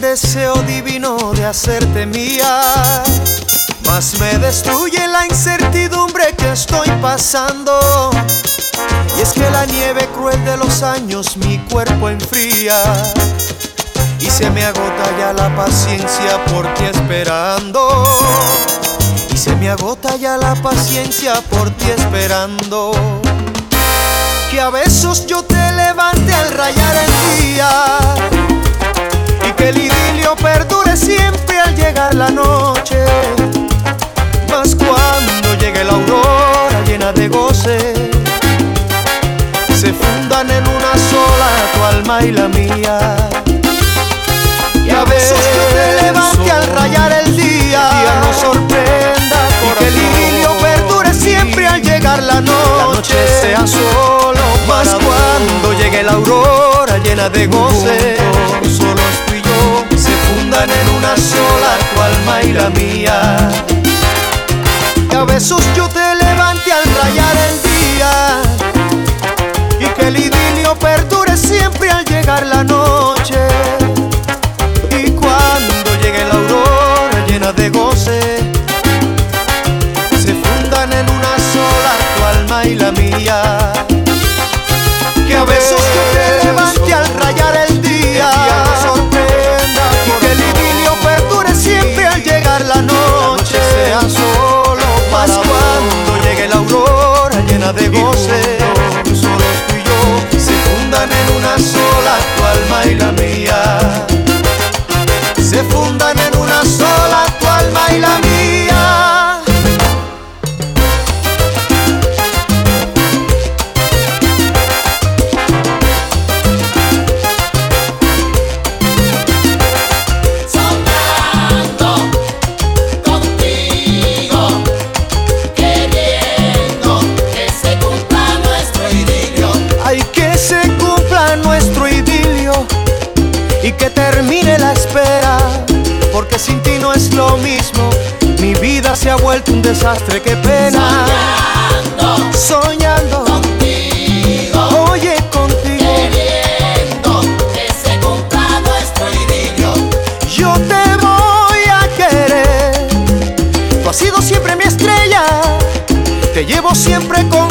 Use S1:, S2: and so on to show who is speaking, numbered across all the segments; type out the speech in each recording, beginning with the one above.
S1: deseo divino de hacerte mía. Más me destruye la incertidumbre que estoy pasando. Y es que la nieve cruel de los años mi cuerpo enfría. Y se me agota ya la paciencia por ti esperando. Y se me agota ya la paciencia por ti esperando. Que a besos yo te levante al rayar el día. Que el idilio perdure siempre al llegar la noche. Más cuando llegue la aurora llena de goce. Se fundan en una sola tu alma y la mía. Y a veces te levante al rayar el día. día nos sorprenda y que el idilio perdure siempre al llegar la noche. La noche sea solo más cuando llegue la aurora llena de goce. La mía. Y a besos yo te levante al rayar el día. Y que el idilio perdure siempre al llegar la noche. Y cuando llegue la aurora llena de goce, se fundan en una sola tu alma y la mía. Que a besos yo te levante al rayar de goce. Porque sin ti no es lo mismo. Mi vida se ha vuelto un desastre, qué pena.
S2: Soñando
S1: Soñando,
S2: contigo,
S1: oye contigo,
S2: queriendo que se cumpla nuestro idilio.
S1: yo te voy a querer. Tú has sido siempre mi estrella, te llevo siempre con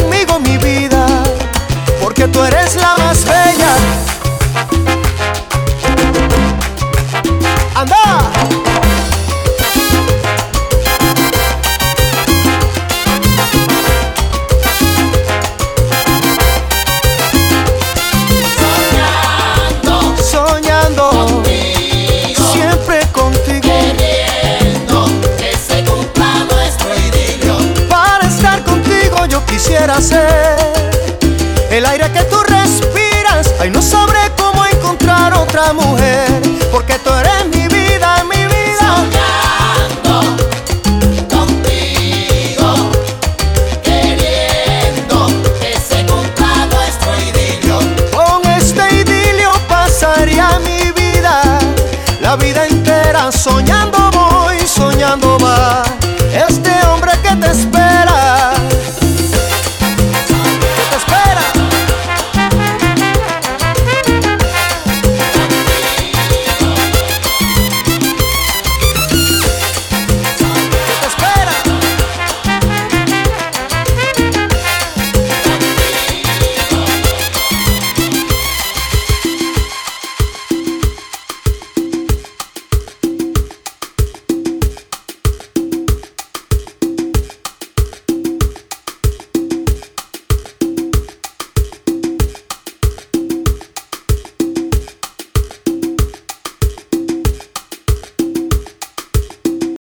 S1: era soñando.